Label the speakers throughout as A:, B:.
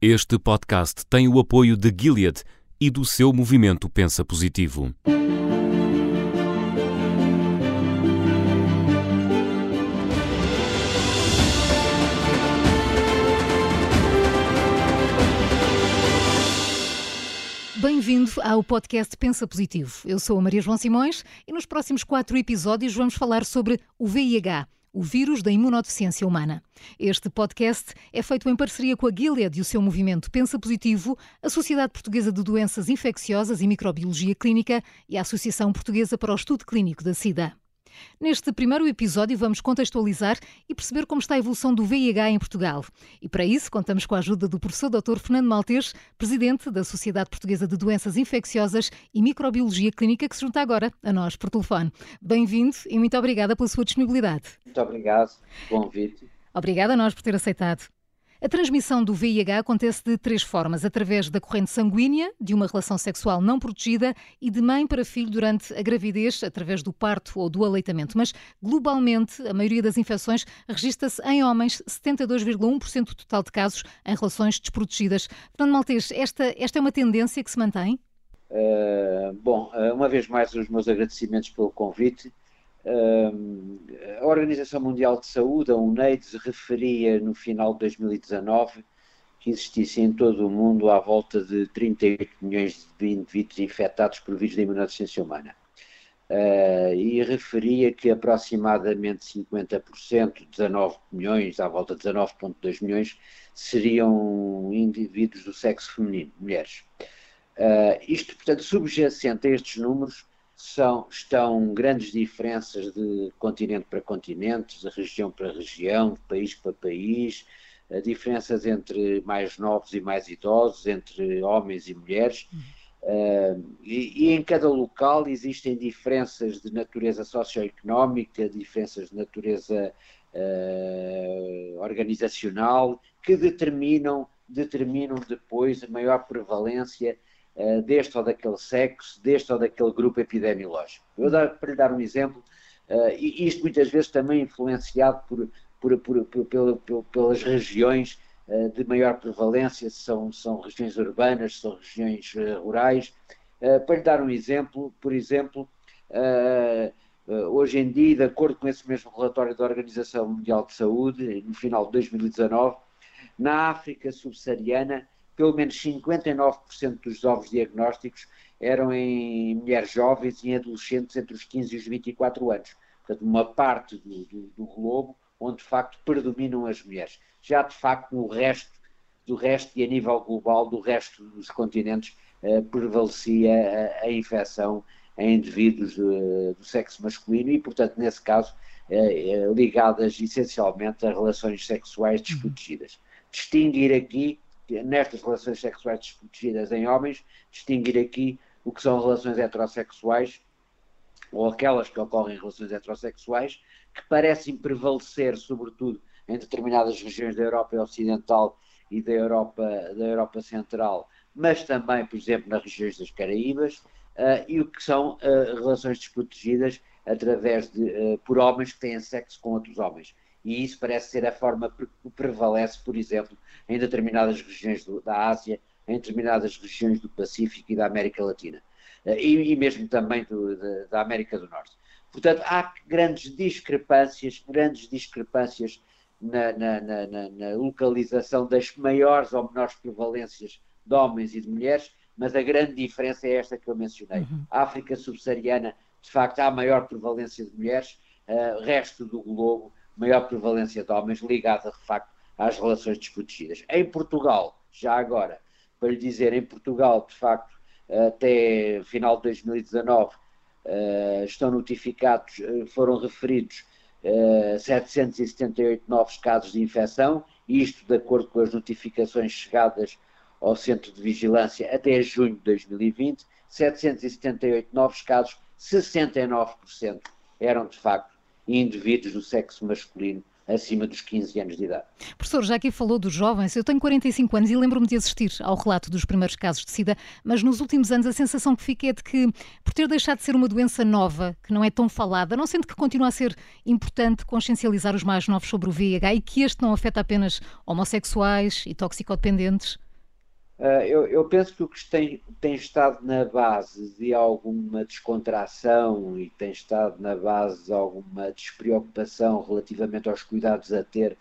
A: Este podcast tem o apoio de Gilead e do seu movimento Pensa Positivo.
B: Bem-vindo ao podcast Pensa Positivo. Eu sou a Maria João Simões e nos próximos quatro episódios vamos falar sobre o VIH o vírus da imunodeficiência humana. Este podcast é feito em parceria com a Gilead e o seu movimento Pensa Positivo, a Sociedade Portuguesa de Doenças Infecciosas e Microbiologia Clínica e a Associação Portuguesa para o Estudo Clínico da SIDA. Neste primeiro episódio, vamos contextualizar e perceber como está a evolução do VIH em Portugal. E para isso, contamos com a ajuda do professor Dr. Fernando Maltês, presidente da Sociedade Portuguesa de Doenças Infecciosas e Microbiologia Clínica, que se junta agora a nós por telefone. Bem-vindo e muito obrigada pela sua disponibilidade.
C: Muito obrigado pelo convite.
B: Obrigada a nós por ter aceitado. A transmissão do VIH acontece de três formas: através da corrente sanguínea, de uma relação sexual não protegida e de mãe para filho durante a gravidez, através do parto ou do aleitamento. Mas, globalmente, a maioria das infecções registra-se em homens, 72,1% do total de casos em relações desprotegidas. Fernando Maltês, esta, esta é uma tendência que se mantém?
C: Uh, bom, uh, uma vez mais, os meus agradecimentos pelo convite a Organização Mundial de Saúde, a UNAIDS, referia no final de 2019 que existissem em todo o mundo à volta de 38 milhões de indivíduos infectados por vírus da imunodeficiência humana. Uh, e referia que aproximadamente 50%, 19 milhões, à volta de 19,2 milhões, seriam indivíduos do sexo feminino, mulheres. Uh, isto, portanto, subjacente a estes números, são, estão grandes diferenças de continente para continente, de região para região, de país para país, diferenças entre mais novos e mais idosos, entre homens e mulheres. Uh, e, e, em cada local existem diferenças de natureza socioeconómica, diferenças de natureza uh, organizacional, que determinam, determinam depois a maior prevalência uh, deste ou daquele sexo, deste ou daquele grupo epidemiológico. Eu dar, para lhe dar um exemplo, uh, e isto muitas vezes também influenciado por, por, por, por pelas regiões uh, de maior prevalência, são, são regiões urbanas, são regiões rurais. para lhe dar um exemplo, por exemplo, hoje em dia, de acordo com esse mesmo relatório da Organização Mundial de Saúde, no final de 2019, na África subsaariana, pelo menos 59% dos ovos diagnósticos eram em mulheres jovens e em adolescentes entre os 15 e os 24 anos. Portanto, uma parte do, do, do globo onde de facto predominam as mulheres. Já de facto no resto do resto e a nível global do resto dos continentes eh, prevalecia a, a, infecção em indivíduos eh, do sexo masculino e, portanto, nesse caso, eh, eh ligadas essencialmente a relações sexuais desprotegidas. Distinguir aqui nestas relações sexuais desprotegidas em homens, distinguir aqui o que são relações heterossexuais ou aquelas que ocorrem em relações heterossexuais, que parecem prevalecer, sobretudo, em determinadas regiões da Europa Ocidental e da Europa, da Europa Central, mas também, por exemplo, nas regiões das Caraíbas, uh, e o que são uh, relações desprotegidas através de, uh, por homens que têm sexo com outros homens e isso parece ser a forma que prevalece, por exemplo, em determinadas regiões do, da Ásia, em determinadas regiões do Pacífico e da América Latina, eh, e, e mesmo também do, de, da América do Norte. Portanto, há grandes discrepâncias, grandes discrepâncias na, na, na, na, localização das maiores ou menores prevalências de homens e de mulheres, mas a grande diferença é esta que eu mencionei. Uhum. A África subsaariana, de facto, há maior prevalência de mulheres, uh, resto do globo maior prevalência de homens ligada, de facto, às relações desprotegidas. Em Portugal, já agora, para lhe dizer, em Portugal, de facto, até final de 2019, eh, estão notificados, eh, foram referidos 778 eh, novos casos de infecção, isto de acordo com as notificações chegadas ao Centro de Vigilância até junho de 2020, 778 novos casos, 69% eram de facto e indivíduos do sexo masculino acima dos 15 anos de idade.
B: Professor, já aqui falou dos jovens, eu tenho 45 anos e lembro-me de assistir ao relato dos primeiros casos de SIDA, mas nos últimos anos a sensação que fica é de que, por ter deixado de ser uma doença nova, que não é tão falada, não sente que continua a ser importante consciencializar os mais novos sobre o VIH e que este não afeta apenas homossexuais e toxicodependentes?
C: Uh, eu, eu, penso que o que tem, tem estado na base de alguma descontração e tem estado na base de alguma despreocupação relativamente aos cuidados a ter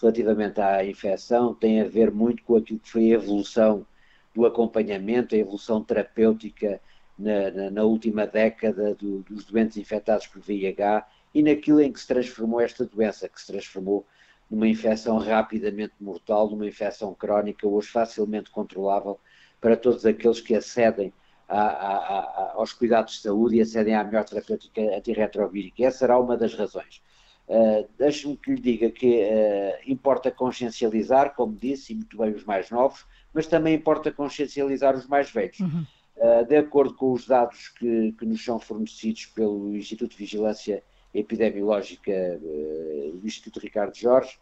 C: relativamente à infecção tem a ver muito com aquilo que foi a evolução do acompanhamento, a evolução terapêutica na, na, na última década do, dos doentes infectados por VIH e naquilo em que se transformou esta doença, que se transformou numa infecção rapidamente mortal, numa infecção crónica, hoje facilmente controlável para todos aqueles que acedem a, a, a, aos cuidados de saúde e acedem à melhor terapêutica antirretrovírica. Essa será uma das razões. Uh, Deixe-me que lhe diga que uh, importa consciencializar, como disse, e muito bem os mais novos, mas também importa consciencializar os mais velhos. Uhum. Uh, de acordo com os dados que, que, nos são fornecidos pelo Instituto de Vigilância Epidemiológica do Instituto Ricardo Jorge,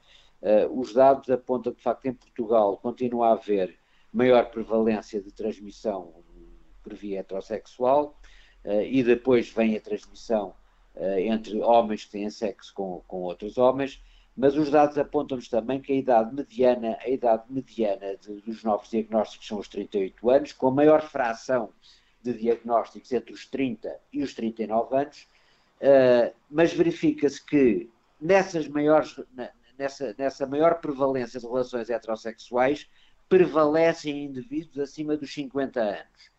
C: os dados apontam que, de facto, em Portugal continua a haver maior prevalência de transmissão por via heterossexual e depois vem a transmissão entre homens que têm sexo com, com outros homens, mas os dados apontam-nos também que a idade mediana, a idade mediana de, dos novos diagnósticos são os 38 anos, com a maior fração de diagnósticos entre os 30 e os 39 anos, uh, mas verifica-se que nessas maiores, nessa, nessa maior prevalência de relações heterossexuais prevalecem indivíduos acima dos 50 anos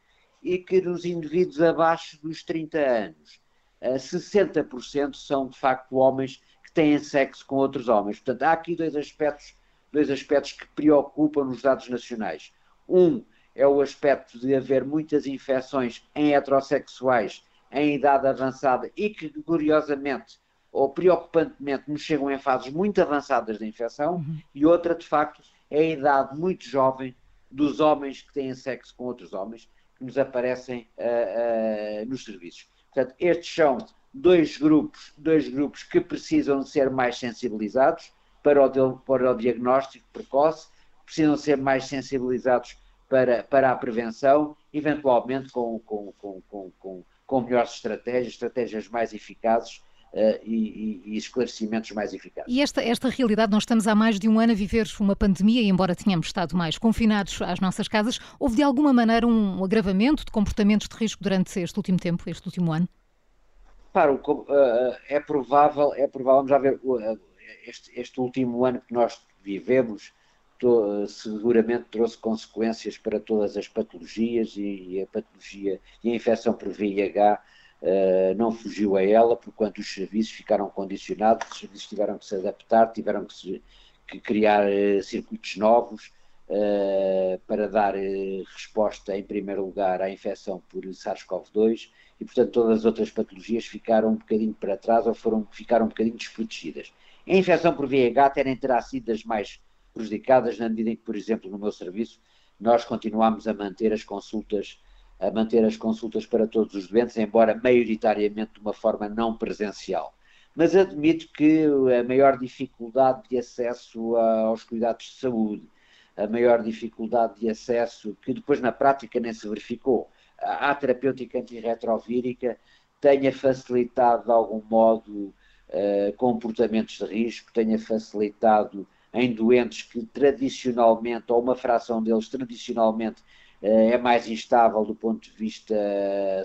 C: e que nos indivíduos abaixo dos 30 anos, uh, 60% são de facto homens têm sexo com outros homens. Portanto, há aqui dois aspectos, dois aspectos que preocupam nos dados nacionais. Um é o aspecto de haver muitas infecções em heterossexuais em idade avançada e que, curiosamente ou preocupantemente, nos chegam em fases muito avançadas da infecção, uhum. e outra, de facto, é a idade muito jovem dos homens que têm sexo com outros homens, que nos aparecem uh, uh, nos serviços. Portanto, estes são dois grupos, dois grupos que precisam ser mais sensibilizados para o, para o diagnóstico precoce, precisam ser mais sensibilizados para, para a prevenção, eventualmente com, com, com, com, com, melhores estratégias, estratégias mais eficazes Uh, e, e, esclarecimentos mais eficazes.
B: E esta, esta realidade, nós estamos há mais de um ano a viver uma pandemia e, embora tenhamos estado mais confinados às nossas casas, houve de alguma maneira um agravamento de comportamentos de risco durante este último tempo, este último ano?
C: Repara, uh, é provável, é provável, vamos já ver, uh, este, este, último ano que nós vivemos seguramente trouxe consequências para todas as patologias e, a patologia e a infecção por VIH não fugiu a ela, porquanto os serviços ficaram condicionados, os serviços tiveram que se adaptar, tiveram que, se, que criar circuitos novos, Uh, para dar uh, resposta, em primeiro lugar, à infecção por SARS-CoV-2 e, portanto, todas as outras patologias ficaram um bocadinho para trás ou foram, ficaram um bocadinho desprotegidas. A infecção por VIH terá sido das mais prejudicadas na medida em que, por exemplo, no meu serviço, nós continuamos a manter as consultas a manter as consultas para todos os doentes, embora maioritariamente de uma forma não presencial. Mas admito que a maior dificuldade de acesso aos cuidados de saúde, a maior dificuldade de acesso, que depois na prática nem se verificou, à terapêutica antirretrovírica tenha facilitado de algum modo uh, comportamentos de risco, tenha facilitado em doentes que tradicionalmente, ou uma fração deles tradicionalmente, uh, é mais instável do ponto de vista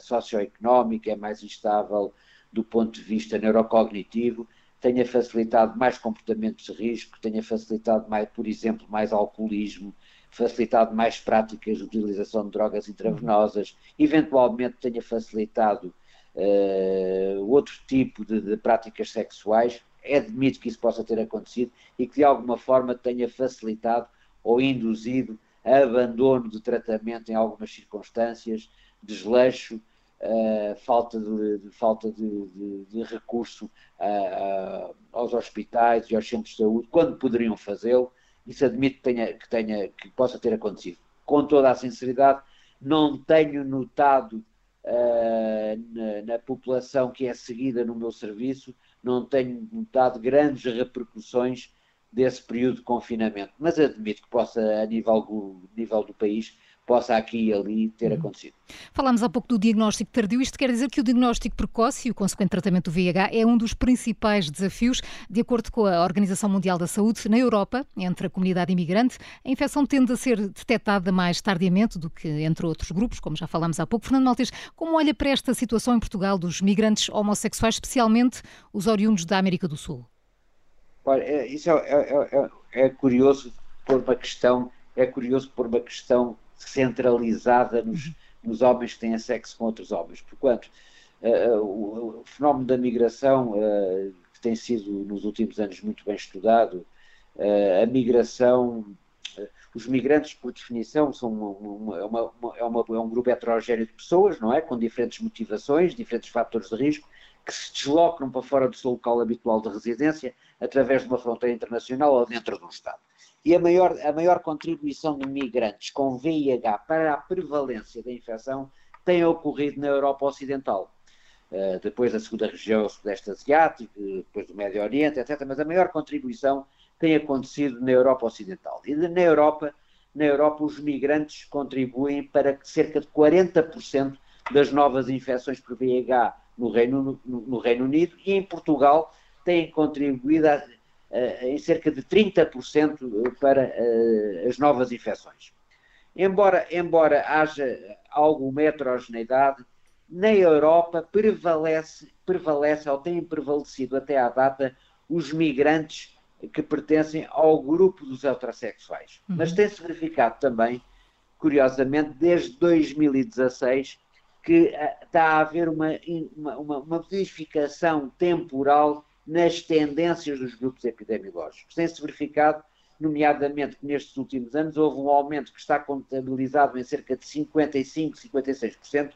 C: socioeconómico, é mais instável do ponto de vista neurocognitivo, tenha facilitado mais comportamentos de risco, tenha facilitado mais, por exemplo, mais alcoolismo, facilitado mais práticas de utilização de drogas intravenosas, eventualmente tenha facilitado uh, outro tipo de, de, práticas sexuais, admito que isso possa ter acontecido e que de alguma forma tenha facilitado ou induzido abandono de tratamento em algumas circunstâncias, desleixo, uh, falta, de, de falta de, de recurso uh, uh, aos hospitais e aos centros de saúde, quando poderiam fazê-lo, isso admito que, tenha, que, tenha, que possa ter acontecido. Com toda a sinceridade, não tenho notado uh, na, na, população que é seguida no meu serviço, não tenho notado grandes repercussões desse período de confinamento, mas admito que possa, a nível, nível do país, possa aqui e ali ter uhum. acontecido.
B: Falámos há pouco do diagnóstico tardio. Isto quer dizer que o diagnóstico precoce e o consequente tratamento do VIH é um dos principais desafios, de acordo com a Organização Mundial da Saúde. Na Europa, entre a comunidade imigrante, a infecção tende a ser detectada mais tardiamente do que entre outros grupos, como já falámos há pouco. Fernando Maltês, como olha para esta situação em Portugal dos migrantes homossexuais, especialmente os oriundos da América do Sul?
C: Olha, é, isso é, é, é, é curioso por uma questão, é curioso por uma questão centralizada nos, uhum. nos homens que têm sexo com outros homens. Porquanto uh, o, o, fenómeno da migração, uh, que tem sido nos últimos anos muito bem estudado, uh, a migração, os migrantes, por definição, são uma, uma, uma, é, uma, é um grupo heterogéneo de pessoas, não é? Com diferentes motivações, diferentes fatores de risco, que se deslocam para fora do seu local habitual de residência através de uma fronteira internacional ou dentro de um Estado. E a maior, a maior contribuição de migrantes com VIH para a prevalência da infecção tem ocorrido na Europa Ocidental. Uh, depois da segunda região, Sudeste Asiático, depois do Médio Oriente, etc. Mas a maior contribuição tem acontecido na Europa Ocidental. E na Europa, na Europa os migrantes contribuem para cerca de 40% das novas infecções por VIH no Reino, no, no Reino Unido e em Portugal têm contribuído a, em cerca de 30% para uh, as novas infecções. Embora, embora haja alguma heterogeneidade, na Europa prevalece, prevalece ou têm prevalecido até à data os migrantes que pertencem ao grupo dos heterossexuais. Uhum. Mas tem-se verificado também, curiosamente, desde 2016, que está a haver uma, uma, uma modificação temporal nas tendências dos grupos epidemiológicos. Tem-se verificado, nomeadamente, que nestes últimos anos houve um aumento que está contabilizado em cerca de 55, 56%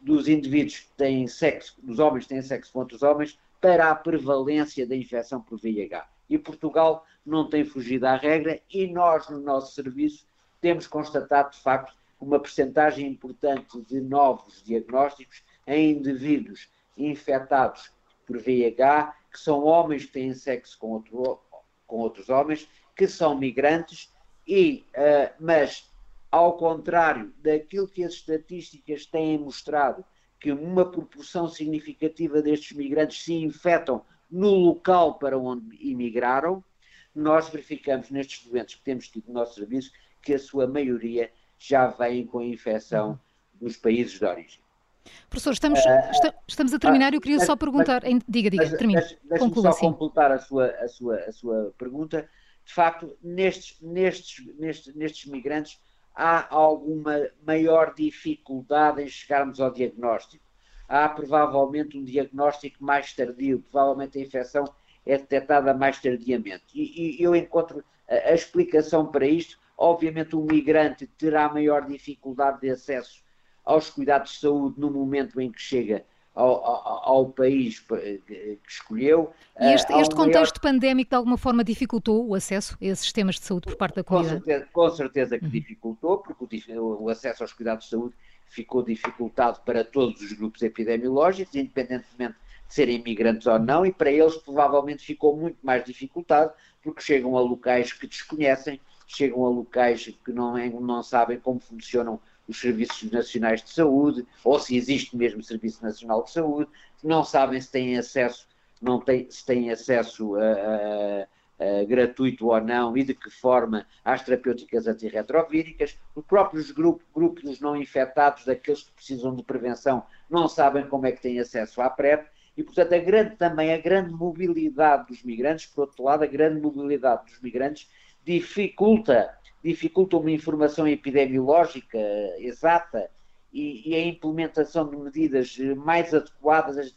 C: dos indivíduos que têm sexo, dos homens que têm sexo com outros homens, para a prevalência da infecção por VIH. E Portugal não tem fugido à regra e nós, no nosso serviço, temos constatado, de facto, uma percentagem importante de novos diagnósticos em indivíduos infectados por VIH que são homens que têm sexo com, outro, com outros homens, que são migrantes, e, uh, mas, ao contrário daquilo que as estatísticas têm mostrado, que uma proporção significativa destes migrantes se infectam no local para onde imigraram, nós verificamos nestes doentes que temos tido no nosso serviço que a sua maioria já vem com a infecção dos países de origem.
B: Professor, estamos, uh, estamos a terminar. Eu queria mas, só perguntar. Mas, diga, diga, termine.
C: Deixe-me só assim. completar a sua, a, sua, a sua pergunta. De facto, nestes, nestes, nestes, nestes migrantes há alguma maior dificuldade em chegarmos ao diagnóstico. Há provavelmente um diagnóstico mais tardio, provavelmente a infecção é detectada mais tardiamente. E, e eu encontro a, a explicação para isto. Obviamente, o migrante terá maior dificuldade de acesso aos cuidados de saúde no momento em que chega ao, ao, ao país que escolheu.
B: E este, este contexto maior... pandémico de alguma forma dificultou o acesso a esses sistemas de saúde por parte da comunidade?
C: Com certeza, com certeza que uhum. dificultou, porque o, o acesso aos cuidados de saúde ficou dificultado para todos os grupos epidemiológicos, independentemente de serem imigrantes ou não, e para eles provavelmente ficou muito mais dificultado, porque chegam a locais que desconhecem, chegam a locais que não, é, não sabem como funcionam os serviços nacionais de saúde, ou se existe mesmo Serviço Nacional de Saúde, não sabem se têm acesso, não têm, se têm acesso a, a, gratuito ou não e de que forma às terapêuticas antirretrovíricas. Os próprios grupos, grupos não infectados, daqueles que precisam de prevenção, não sabem como é que têm acesso à PrEP. E, portanto, a grande, também a grande mobilidade dos migrantes, por outro lado, a grande mobilidade dos migrantes dificulta dificulta uma informação epidemiológica exata e, e, a implementação de medidas mais adequadas, as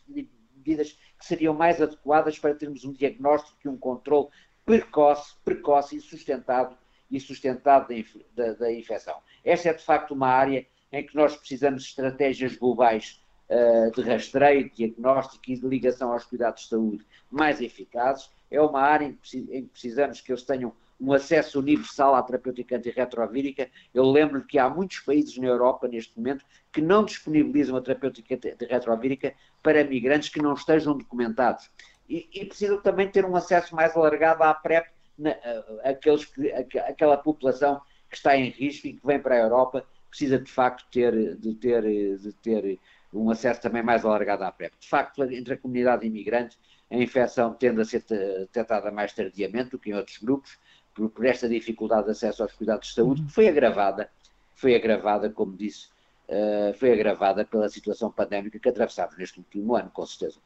C: medidas que seriam mais adequadas para termos um diagnóstico e um controle precoce, precoce e sustentado e sustentado da, da, da infecção. Esta é de facto uma área em que nós precisamos de estratégias globais uh, de rastreio, de diagnóstico e de ligação aos cuidados de saúde mais eficazes. É uma área em que, precisamos que eles tenham um acesso universal à terapêutica antirretrovírica. Eu lembro que há muitos países na Europa, neste momento, que não disponibilizam a terapêutica antirretrovírica para migrantes que não estejam documentados. E, e precisam também ter um acesso mais alargado à PrEP, na, aqueles que, aquela população que está em risco e que vem para a Europa precisa de facto ter, de ter, de ter um acesso também mais alargado à PrEP. De facto, entre a comunidade imigrante, a infecção tende a ser detectada mais tardiamente do que em outros grupos, por, por esta dificuldade de acesso aos cuidados de saúde, que foi agravada, foi agravada, como disse, uh, foi agravada pela situação pandémica que atravessamos neste último ano, com certeza.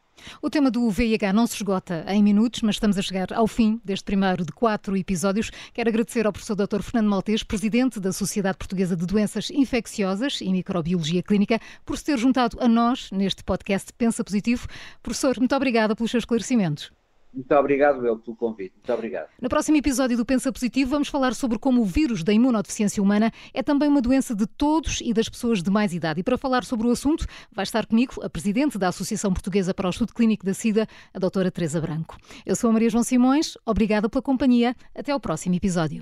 B: O tema do VIH não se esgota em minutos, mas estamos a chegar ao fim deste primeiro de quatro episódios. Quero agradecer ao professor Dr. Fernando Maltês, presidente da Sociedade Portuguesa de Doenças Infecciosas e Microbiologia Clínica, por se ter juntado a nós neste podcast Pensa Positivo. Professor, muito obrigada pelos seus esclarecimentos.
C: Muito obrigado eu pelo convite. Muito obrigado.
B: No próximo episódio do Pensa Positivo vamos falar sobre como o vírus da imunodeficiência humana é também uma doença de todos e das pessoas de mais idade. E para falar sobre o assunto vai estar comigo a presidente da Associação Portuguesa para o Estudo Clínico da SIDA, a doutora Teresa Branco. Eu sou a Maria João Simões. Obrigada pela companhia. Até ao próximo episódio.